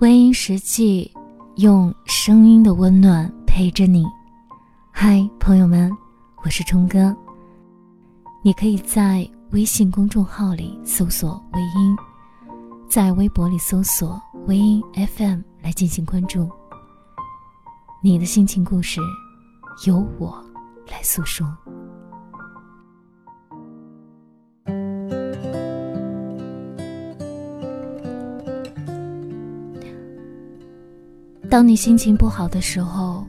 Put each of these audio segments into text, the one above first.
微音实际用声音的温暖陪着你。嗨，朋友们，我是冲哥。你可以在微信公众号里搜索“微音”，在微博里搜索“微音 FM” 来进行关注。你的心情故事，由我来诉说。当你心情不好的时候，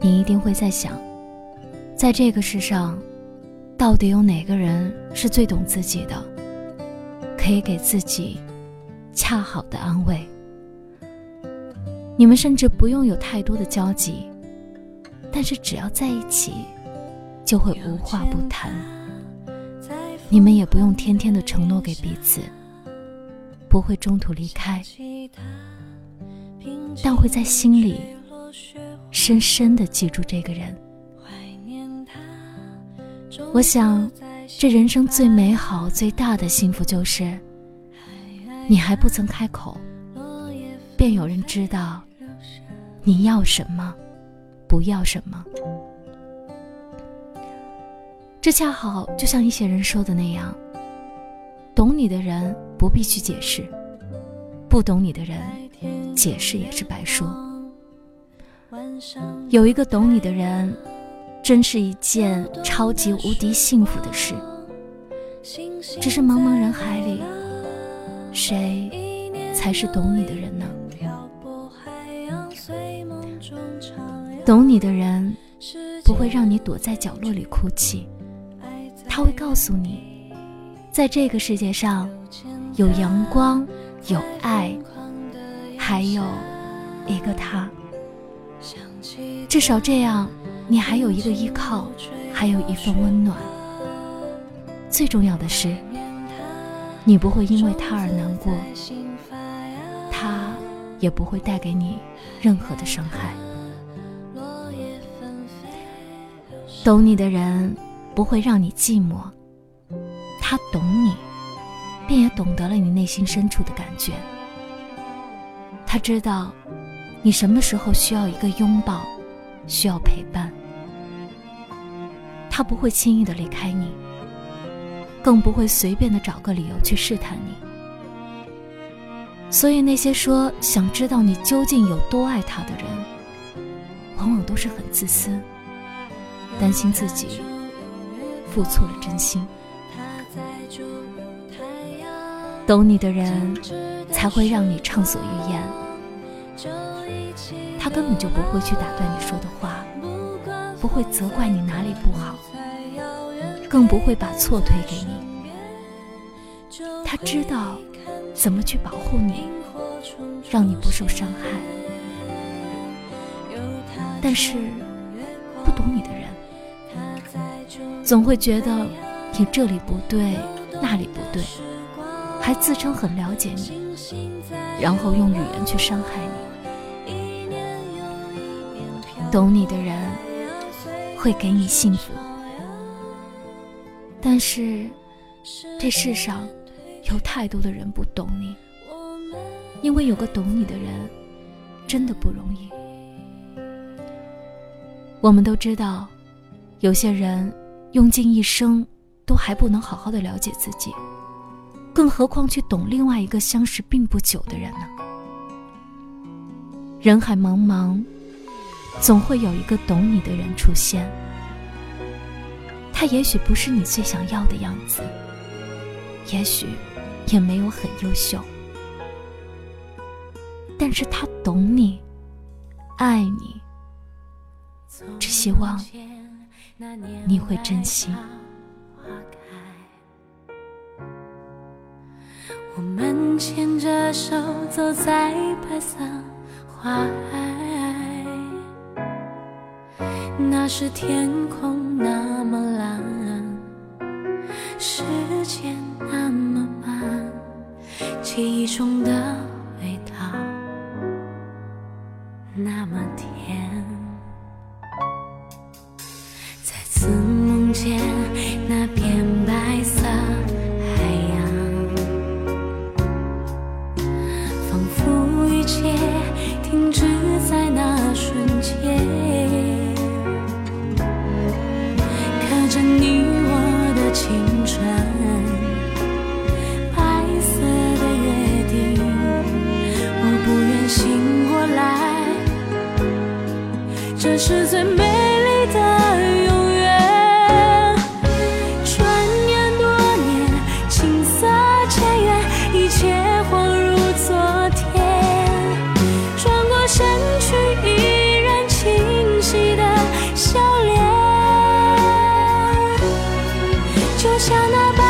你一定会在想，在这个世上，到底有哪个人是最懂自己的，可以给自己恰好的安慰？你们甚至不用有太多的交集，但是只要在一起，就会无话不谈。你们也不用天天的承诺给彼此，不会中途离开。但会在心里深深的记住这个人。我想，这人生最美好、最大的幸福就是，你还不曾开口，便有人知道你要什么，不要什么。这恰好就像一些人说的那样：懂你的人不必去解释，不懂你的人。解释也是白说。有一个懂你的人，真是一件超级无敌幸福的事。只是茫茫人海里，谁才是懂你的人呢？懂你的人，不会让你躲在角落里哭泣，他会告诉你，在这个世界上，有阳光，有爱。还有一个他，至少这样，你还有一个依靠，还有一份温暖。最重要的是，你不会因为他而难过，他也不会带给你任何的伤害。懂你的人不会让你寂寞，他懂你，便也懂得了你内心深处的感觉。他知道，你什么时候需要一个拥抱，需要陪伴。他不会轻易的离开你，更不会随便的找个理由去试探你。所以那些说想知道你究竟有多爱他的人，往往都是很自私，担心自己付错了真心。懂你的人，才会让你畅所欲言。他根本就不会去打断你说的话，不会责怪你哪里不好，更不会把错推给你。他知道怎么去保护你，让你不受伤害。但是不懂你的人，总会觉得你这里不对，那里不对，还自称很了解你，然后用语言去伤害你。懂你的人会给你幸福，但是这世上有太多的人不懂你，因为有个懂你的人真的不容易。我们都知道，有些人用尽一生都还不能好好的了解自己，更何况去懂另外一个相识并不久的人呢？人海茫茫。总会有一个懂你的人出现，他也许不是你最想要的样子，也许也没有很优秀，但是他懂你，爱你，只希望你会珍惜。我们牵着手走在白色花海。那时天空那么蓝，时间那么慢，记忆中的味道那么甜。再次梦见那那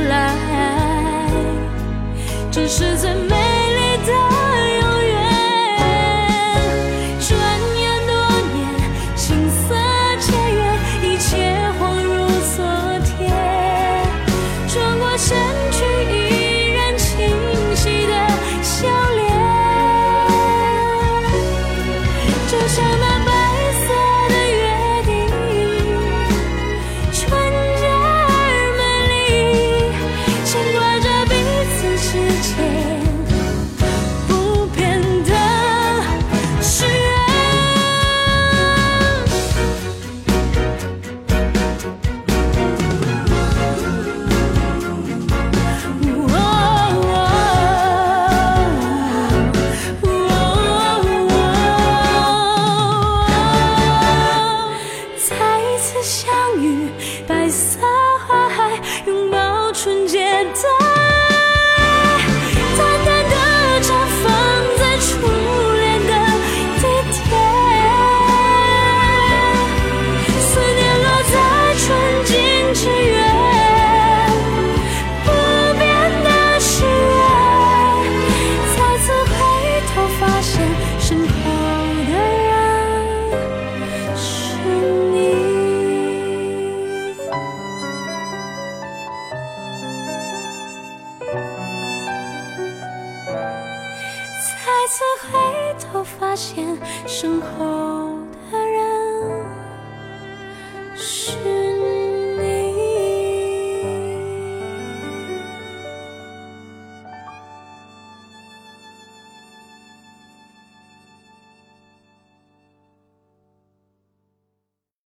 来，这是最美。